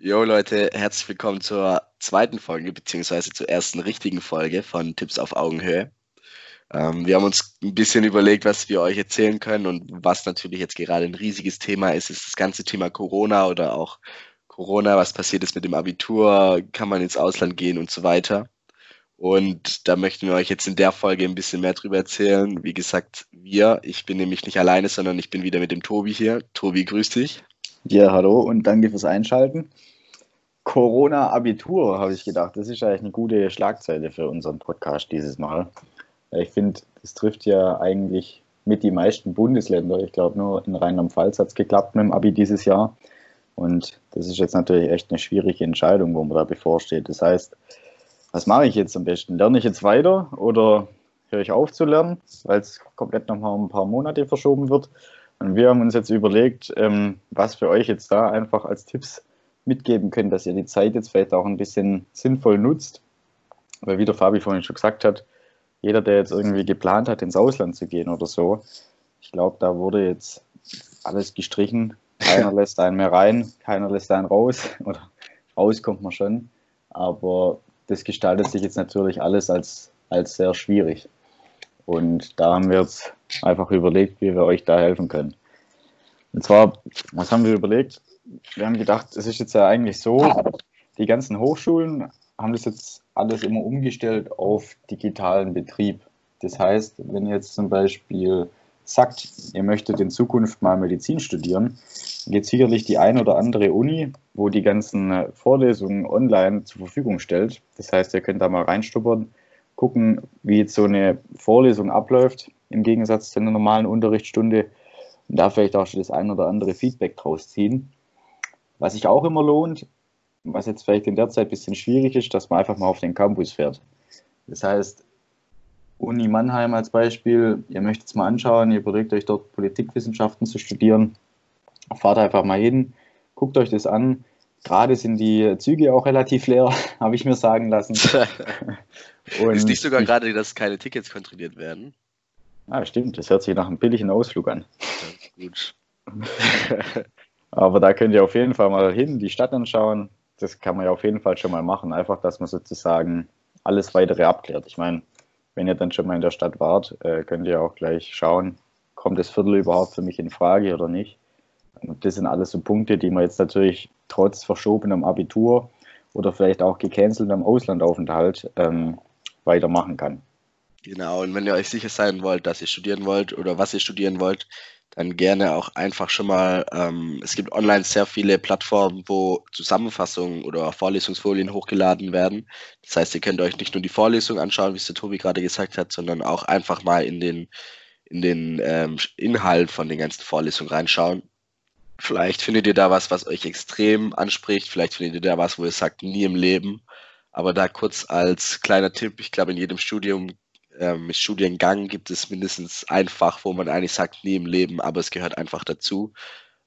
Jo Leute, herzlich willkommen zur zweiten Folge, beziehungsweise zur ersten richtigen Folge von Tipps auf Augenhöhe. Ähm, wir haben uns ein bisschen überlegt, was wir euch erzählen können und was natürlich jetzt gerade ein riesiges Thema ist, ist das ganze Thema Corona oder auch Corona, was passiert ist mit dem Abitur, kann man ins Ausland gehen und so weiter. Und da möchten wir euch jetzt in der Folge ein bisschen mehr drüber erzählen. Wie gesagt, wir, ich bin nämlich nicht alleine, sondern ich bin wieder mit dem Tobi hier. Tobi, grüß dich. Ja, hallo und danke fürs Einschalten. Corona-Abitur, habe ich gedacht. Das ist eigentlich eine gute Schlagzeile für unseren Podcast dieses Mal. Ich finde, das trifft ja eigentlich mit die meisten Bundesländer. Ich glaube, nur in Rheinland-Pfalz hat es geklappt mit dem Abi dieses Jahr. Und das ist jetzt natürlich echt eine schwierige Entscheidung, wo man da bevorsteht. Das heißt, was mache ich jetzt am besten? Lerne ich jetzt weiter oder höre ich auf zu lernen, weil es komplett nochmal ein paar Monate verschoben wird? Und wir haben uns jetzt überlegt, ähm, was wir euch jetzt da einfach als Tipps mitgeben können, dass ihr die Zeit jetzt vielleicht auch ein bisschen sinnvoll nutzt. Weil wie der Fabi vorhin schon gesagt hat, jeder, der jetzt irgendwie geplant hat, ins Ausland zu gehen oder so, ich glaube, da wurde jetzt alles gestrichen. Keiner lässt einen mehr rein, keiner lässt einen raus. Oder raus kommt man schon. Aber das gestaltet sich jetzt natürlich alles als, als sehr schwierig. Und da haben wir jetzt einfach überlegt, wie wir euch da helfen können. Und zwar, was haben wir überlegt? Wir haben gedacht, es ist jetzt ja eigentlich so, die ganzen Hochschulen haben das jetzt alles immer umgestellt auf digitalen Betrieb. Das heißt, wenn ihr jetzt zum Beispiel sagt, ihr möchtet in Zukunft mal Medizin studieren, geht sicherlich die ein oder andere Uni, wo die ganzen Vorlesungen online zur Verfügung stellt. Das heißt, ihr könnt da mal reinstuppern, gucken, wie jetzt so eine Vorlesung abläuft, im Gegensatz zu einer normalen Unterrichtsstunde und da vielleicht auch schon das ein oder andere Feedback draus ziehen. Was sich auch immer lohnt, was jetzt vielleicht in der Zeit ein bisschen schwierig ist, dass man einfach mal auf den Campus fährt. Das heißt, Uni Mannheim als Beispiel, ihr möchtet es mal anschauen, ihr überlegt euch dort Politikwissenschaften zu studieren, fahrt einfach mal hin, guckt euch das an. Gerade sind die Züge auch relativ leer, habe ich mir sagen lassen. Ist nicht sogar gerade, dass keine Tickets kontrolliert werden? Ah, stimmt, das hört sich nach einem billigen Ausflug an. Ja, gut. Aber da könnt ihr auf jeden Fall mal hin, die Stadt anschauen. Das kann man ja auf jeden Fall schon mal machen. Einfach, dass man sozusagen alles weitere abklärt. Ich meine, wenn ihr dann schon mal in der Stadt wart, äh, könnt ihr auch gleich schauen, kommt das Viertel überhaupt für mich in Frage oder nicht. Das sind alles so Punkte, die man jetzt natürlich trotz verschobenem Abitur oder vielleicht auch gecanceltem Auslandaufenthalt ähm, weitermachen kann. Genau, und wenn ihr euch sicher sein wollt, dass ihr studieren wollt oder was ihr studieren wollt, dann gerne auch einfach schon mal, ähm, es gibt online sehr viele Plattformen, wo Zusammenfassungen oder Vorlesungsfolien hochgeladen werden. Das heißt, ihr könnt euch nicht nur die Vorlesung anschauen, wie es der Tobi gerade gesagt hat, sondern auch einfach mal in den, in den ähm, Inhalt von den ganzen Vorlesungen reinschauen. Vielleicht findet ihr da was, was euch extrem anspricht. Vielleicht findet ihr da was, wo ihr sagt, nie im Leben. Aber da kurz als kleiner Tipp, ich glaube, in jedem Studium ähm, Studiengang gibt es mindestens ein Fach, wo man eigentlich sagt, nie im Leben, aber es gehört einfach dazu.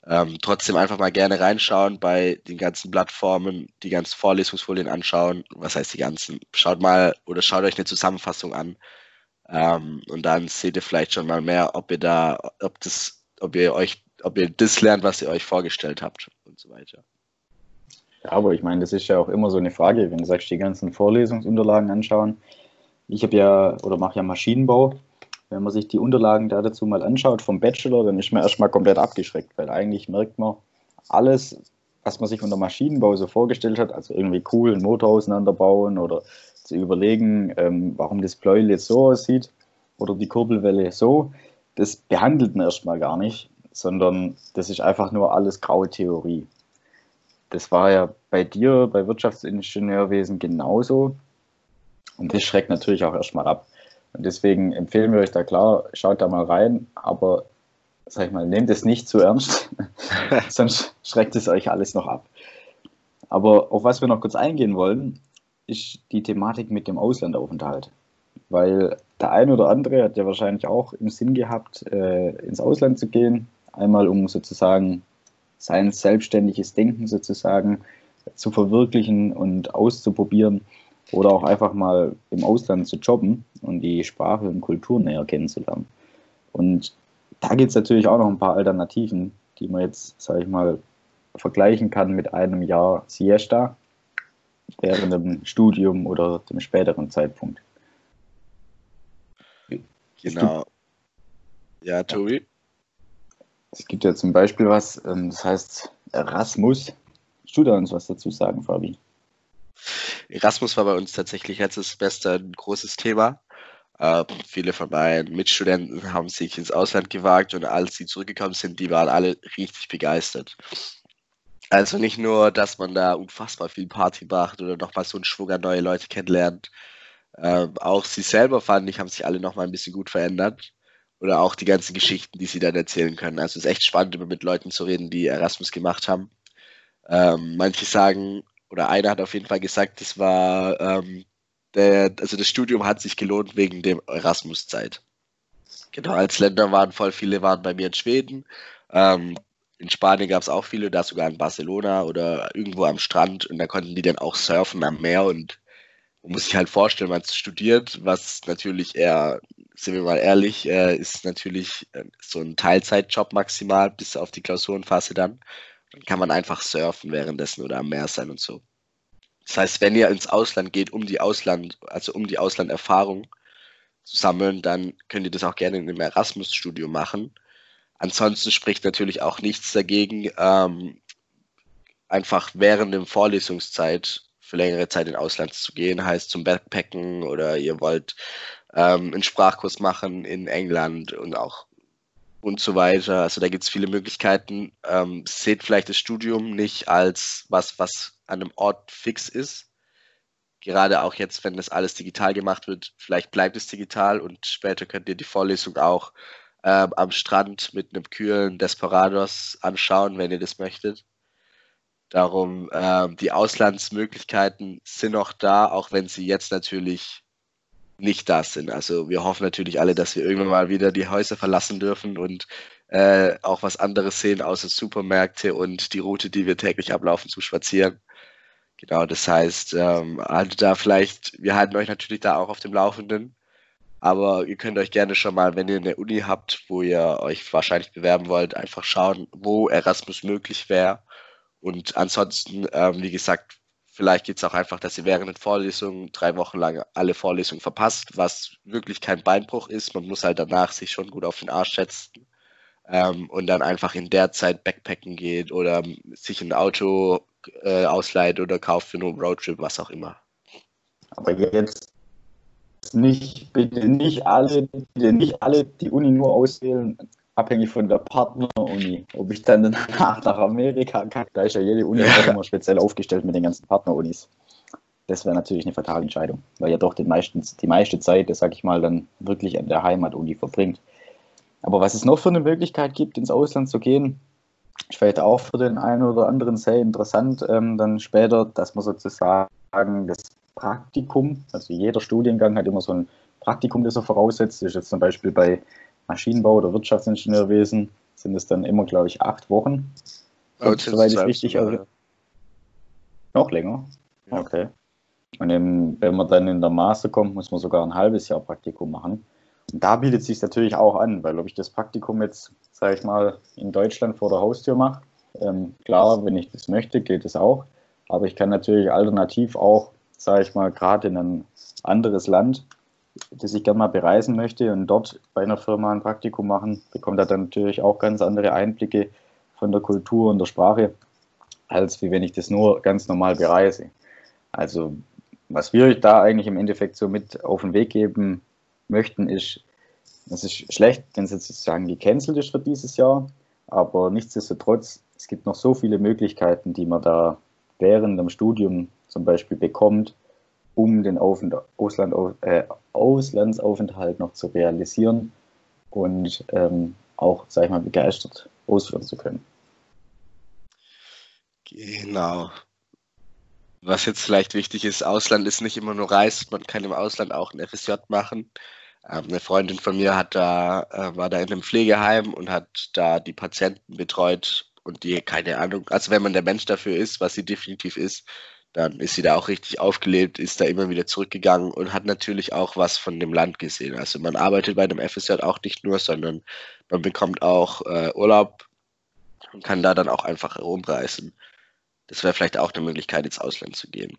Ähm, trotzdem einfach mal gerne reinschauen bei den ganzen Plattformen, die ganzen Vorlesungsfolien anschauen. Was heißt die ganzen? Schaut mal oder schaut euch eine Zusammenfassung an. Ähm, und dann seht ihr vielleicht schon mal mehr, ob ihr da, ob das, ob ihr euch, ob ihr das lernt, was ihr euch vorgestellt habt und so weiter. Ja, aber ich meine, das ist ja auch immer so eine Frage, wenn du sagst, die ganzen Vorlesungsunterlagen anschauen ich habe ja oder mache ja Maschinenbau. Wenn man sich die Unterlagen da dazu mal anschaut vom Bachelor, dann ist man erstmal komplett abgeschreckt, weil eigentlich merkt man alles, was man sich unter Maschinenbau so vorgestellt hat, also irgendwie cool einen Motor auseinanderbauen oder zu überlegen, ähm, warum das Pleuel jetzt so aussieht oder die Kurbelwelle so, das behandelt man erstmal gar nicht, sondern das ist einfach nur alles graue Theorie. Das war ja bei dir, bei Wirtschaftsingenieurwesen genauso. Und das schreckt natürlich auch erstmal ab. Und deswegen empfehlen wir euch da klar, schaut da mal rein, aber sag ich mal, nehmt es nicht zu ernst, sonst schreckt es euch alles noch ab. Aber auf was wir noch kurz eingehen wollen, ist die Thematik mit dem Auslandaufenthalt. Weil der ein oder andere hat ja wahrscheinlich auch im Sinn gehabt, äh, ins Ausland zu gehen. Einmal um sozusagen sein selbstständiges Denken sozusagen zu verwirklichen und auszuprobieren oder auch einfach mal im Ausland zu jobben und die Sprache und Kultur näher kennenzulernen. Und da gibt es natürlich auch noch ein paar Alternativen, die man jetzt, sage ich mal, vergleichen kann mit einem Jahr Siesta während dem Studium oder dem späteren Zeitpunkt. Genau. Ja, Tobi? Es gibt ja zum Beispiel was, ähm, das heißt Erasmus. du da uns was dazu sagen, Fabi? Erasmus war bei uns tatsächlich letztes Semester ein großes Thema. Äh, viele von meinen Mitstudenten haben sich ins Ausland gewagt und als sie zurückgekommen sind, die waren alle richtig begeistert. Also nicht nur, dass man da unfassbar viel Party macht oder nochmal so einen Schwung an neue Leute kennenlernt. Äh, auch sie selber fand ich, haben sich alle nochmal ein bisschen gut verändert. Oder auch die ganzen Geschichten, die sie dann erzählen können. Also es ist echt spannend, immer mit Leuten zu reden, die Erasmus gemacht haben. Ähm, manche sagen, oder einer hat auf jeden Fall gesagt, das war ähm, der, also das Studium hat sich gelohnt wegen dem Erasmus-Zeit. Genau, als Länder waren voll viele waren bei mir in Schweden. Ähm, in Spanien gab es auch viele, da sogar in Barcelona oder irgendwo am Strand und da konnten die dann auch surfen am Meer und man muss sich halt vorstellen, man studiert, was natürlich eher, sind wir mal ehrlich, äh, ist natürlich äh, so ein Teilzeitjob maximal bis auf die Klausurenphase dann. Dann kann man einfach surfen währenddessen oder am Meer sein und so. Das heißt, wenn ihr ins Ausland geht, um die Ausland, also um die Auslanderfahrung zu sammeln, dann könnt ihr das auch gerne in einem Erasmus-Studium machen. Ansonsten spricht natürlich auch nichts dagegen, ähm, einfach während der Vorlesungszeit für längere Zeit in Ausland zu gehen, heißt zum Backpacken oder ihr wollt ähm, einen Sprachkurs machen in England und auch und so weiter. Also da gibt es viele Möglichkeiten. Ähm, seht vielleicht das Studium nicht als was, was an einem Ort fix ist. Gerade auch jetzt, wenn das alles digital gemacht wird, vielleicht bleibt es digital und später könnt ihr die Vorlesung auch ähm, am Strand mit einem kühlen Desperados anschauen, wenn ihr das möchtet. Darum, ähm, die Auslandsmöglichkeiten sind noch da, auch wenn sie jetzt natürlich nicht da sind. Also wir hoffen natürlich alle, dass wir irgendwann mal wieder die Häuser verlassen dürfen und äh, auch was anderes sehen außer Supermärkte und die Route, die wir täglich ablaufen, zu spazieren. Genau, das heißt, ähm, also da vielleicht, wir halten euch natürlich da auch auf dem Laufenden. Aber ihr könnt euch gerne schon mal, wenn ihr eine Uni habt, wo ihr euch wahrscheinlich bewerben wollt, einfach schauen, wo Erasmus möglich wäre. Und ansonsten, ähm, wie gesagt, vielleicht geht es auch einfach, dass ihr während den Vorlesungen drei Wochen lang alle Vorlesungen verpasst, was wirklich kein Beinbruch ist. Man muss halt danach sich schon gut auf den Arsch setzen ähm, und dann einfach in der Zeit Backpacken geht oder sich ein Auto äh, ausleiht oder kauft für einen Roadtrip, was auch immer. Aber jetzt nicht, bitte nicht alle, bitte nicht alle die Uni nur auswählen, abhängig von der Partneruni. Ob ich dann danach nach Amerika kann, da ist ja jede Uni ja. immer speziell aufgestellt mit den ganzen Partnerunis. Das wäre natürlich eine fatale Entscheidung, weil ja doch den meisten, die meiste Zeit, das sag ich mal, dann wirklich an der Heimatuni verbringt. Aber was es noch für eine Möglichkeit gibt, ins Ausland zu gehen, ist vielleicht auch für den einen oder anderen sehr interessant, ähm, dann später, dass man sozusagen das Praktikum. Also jeder Studiengang hat immer so ein Praktikum, das er voraussetzt. Das ist jetzt zum Beispiel bei Maschinenbau oder Wirtschaftsingenieurwesen sind es dann immer, glaube ich, acht Wochen. Oh, soweit ich richtig ja. Noch länger? Ja. Okay. Und eben, wenn man dann in der Master kommt, muss man sogar ein halbes Jahr Praktikum machen. Und da bietet es sich natürlich auch an, weil ob ich das Praktikum jetzt, sage ich mal, in Deutschland vor der Haustür mache, ähm, klar, wenn ich das möchte, geht es auch. Aber ich kann natürlich alternativ auch sage ich mal, gerade in ein anderes Land, das ich gerne mal bereisen möchte und dort bei einer Firma ein Praktikum machen, bekommt er dann natürlich auch ganz andere Einblicke von der Kultur und der Sprache, als wie wenn ich das nur ganz normal bereise. Also was wir da eigentlich im Endeffekt so mit auf den Weg geben möchten, ist, es ist schlecht, wenn es jetzt sozusagen gecancelt ist für dieses Jahr, aber nichtsdestotrotz, es gibt noch so viele Möglichkeiten, die man da während dem Studium zum Beispiel bekommt, um den Ausland, äh, Auslandsaufenthalt noch zu realisieren und ähm, auch, sag ich mal, begeistert ausführen zu können. Genau. Was jetzt vielleicht wichtig ist, Ausland ist nicht immer nur Reisen, man kann im Ausland auch ein FSJ machen. Ähm, eine Freundin von mir hat da, äh, war da in einem Pflegeheim und hat da die Patienten betreut und die, keine Ahnung, also wenn man der Mensch dafür ist, was sie definitiv ist, dann ist sie da auch richtig aufgelebt, ist da immer wieder zurückgegangen und hat natürlich auch was von dem Land gesehen. Also man arbeitet bei einem FSJ auch nicht nur, sondern man bekommt auch äh, Urlaub und kann da dann auch einfach herumreisen. Das wäre vielleicht auch eine Möglichkeit, ins Ausland zu gehen.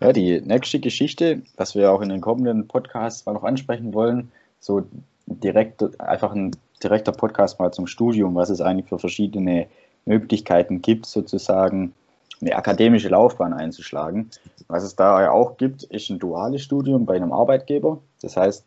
Ja, die nächste Geschichte, was wir auch in den kommenden Podcasts mal noch ansprechen wollen, so direkt, einfach ein direkter Podcast mal zum Studium, was es eigentlich für verschiedene Möglichkeiten gibt, sozusagen eine akademische Laufbahn einzuschlagen. Was es da ja auch gibt, ist ein duales Studium bei einem Arbeitgeber. Das heißt,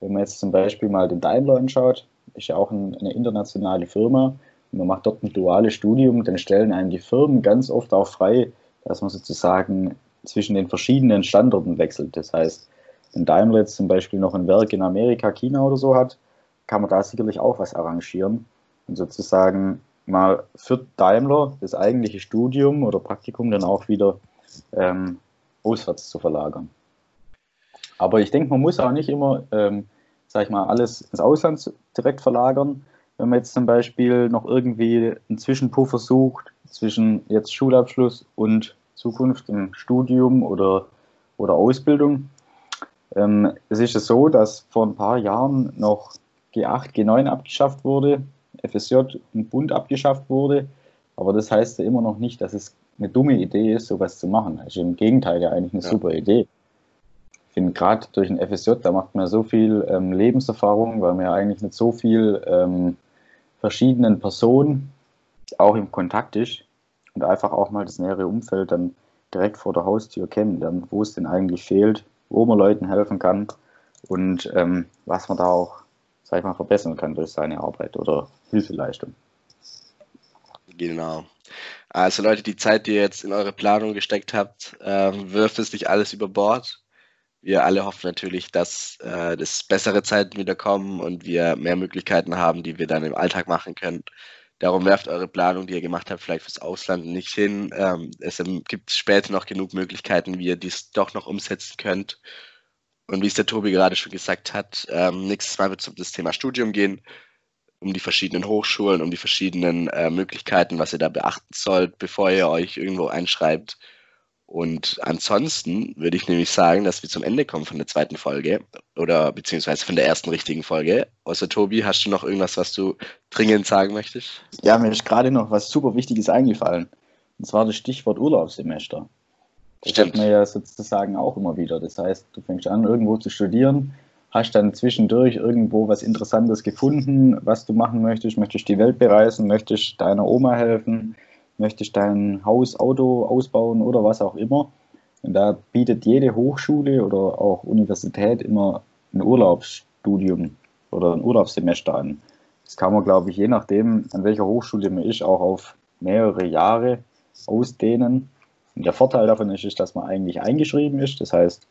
wenn man jetzt zum Beispiel mal den Daimler anschaut, ist ja auch eine internationale Firma und man macht dort ein duales Studium, dann stellen einem die Firmen ganz oft auch frei, dass man sozusagen zwischen den verschiedenen Standorten wechselt. Das heißt, wenn Daimler jetzt zum Beispiel noch ein Werk in Amerika, China oder so hat, kann man da sicherlich auch was arrangieren und sozusagen mal für Daimler das eigentliche Studium oder Praktikum dann auch wieder ähm, auswärts zu verlagern. Aber ich denke, man muss auch nicht immer, ähm, sag ich mal, alles ins Ausland direkt verlagern. Wenn man jetzt zum Beispiel noch irgendwie einen Zwischenpuffer sucht zwischen jetzt Schulabschluss und Zukunft im Studium oder, oder Ausbildung. Ähm, es ist so, dass vor ein paar Jahren noch G8, G9 abgeschafft wurde, FSJ und Bund abgeschafft wurde. Aber das heißt ja immer noch nicht, dass es eine dumme Idee ist, sowas zu machen. Also im Gegenteil ja eigentlich eine ja. super Idee. Ich finde gerade durch ein FSJ, da macht man so viel ähm, Lebenserfahrung, weil man ja eigentlich mit so viel ähm, verschiedenen Personen auch im Kontakt ist und einfach auch mal das nähere Umfeld dann direkt vor der Haustür kennenlernen, wo es denn eigentlich fehlt, wo man Leuten helfen kann und ähm, was man da auch, sag ich mal, verbessern kann durch seine Arbeit oder Hilfeleistung. Genau. Also Leute, die Zeit, die ihr jetzt in eure Planung gesteckt habt, äh, wirft es nicht alles über Bord. Wir alle hoffen natürlich, dass äh, das bessere Zeiten wieder kommen und wir mehr Möglichkeiten haben, die wir dann im Alltag machen können. Darum werft eure Planung, die ihr gemacht habt, vielleicht fürs Ausland nicht hin. Ähm, es gibt später noch genug Möglichkeiten, wie ihr dies doch noch umsetzen könnt. Und wie es der Tobi gerade schon gesagt hat, ähm, nächstes Mal wird es um das Thema Studium gehen, um die verschiedenen Hochschulen, um die verschiedenen äh, Möglichkeiten, was ihr da beachten sollt, bevor ihr euch irgendwo einschreibt. Und ansonsten würde ich nämlich sagen, dass wir zum Ende kommen von der zweiten Folge oder beziehungsweise von der ersten richtigen Folge. Außer Tobi, hast du noch irgendwas, was du dringend sagen möchtest? Ja, mir ist gerade noch was super Wichtiges eingefallen. Und zwar das Stichwort Urlaubssemester. Das Stimmt. hat man ja sozusagen auch immer wieder. Das heißt, du fängst an, irgendwo zu studieren, hast dann zwischendurch irgendwo was Interessantes gefunden, was du machen möchtest. Möchtest die Welt bereisen, möchtest deiner Oma helfen, möchtest dein Haus, Auto ausbauen oder was auch immer. Und da bietet jede Hochschule oder auch Universität immer ein Urlaubsstudium oder ein Urlaubssemester an. Das kann man, glaube ich, je nachdem, an welcher Hochschule man ist, auch auf mehrere Jahre ausdehnen. Und der Vorteil davon ist, ist, dass man eigentlich eingeschrieben ist. Das heißt,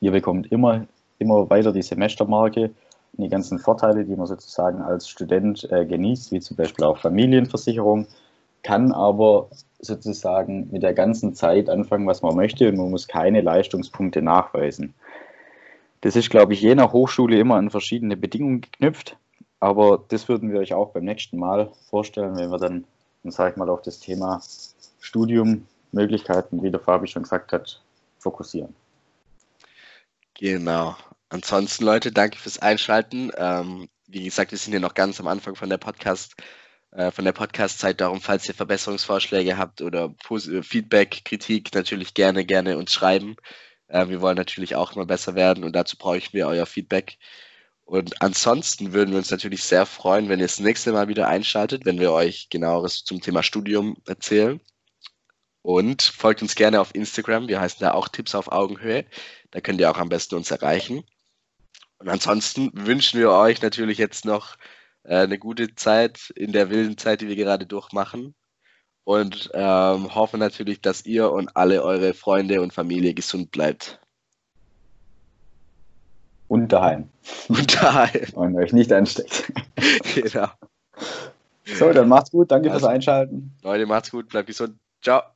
ihr bekommt immer, immer weiter die Semestermarke und die ganzen Vorteile, die man sozusagen als Student äh, genießt, wie zum Beispiel auch Familienversicherung, kann aber sozusagen mit der ganzen Zeit anfangen, was man möchte und man muss keine Leistungspunkte nachweisen. Das ist, glaube ich, je nach Hochschule immer an verschiedene Bedingungen geknüpft, aber das würden wir euch auch beim nächsten Mal vorstellen, wenn wir dann, sage ich mal, auf das Thema Studium, Möglichkeiten, wie der Fabi schon gesagt hat, fokussieren. Genau. Ansonsten, Leute, danke fürs Einschalten. Ähm, wie gesagt, wir sind hier noch ganz am Anfang von der Podcast äh, von der Podcast-Zeit. Darum, falls ihr Verbesserungsvorschläge habt oder äh, Feedback, Kritik, natürlich gerne, gerne uns schreiben. Äh, wir wollen natürlich auch immer besser werden und dazu brauchen wir euer Feedback. Und ansonsten würden wir uns natürlich sehr freuen, wenn ihr das nächste Mal wieder einschaltet, wenn wir euch genaueres zum Thema Studium erzählen. Und folgt uns gerne auf Instagram. Wir heißen da auch Tipps auf Augenhöhe. Da könnt ihr auch am besten uns erreichen. Und ansonsten wünschen wir euch natürlich jetzt noch äh, eine gute Zeit in der wilden Zeit, die wir gerade durchmachen. Und ähm, hoffe natürlich, dass ihr und alle eure Freunde und Familie gesund bleibt. Und daheim. Und daheim. Und euch nicht ansteckt. genau. So, dann macht's gut. Danke also, fürs Einschalten. Leute, macht's gut. Bleibt gesund. Ciao.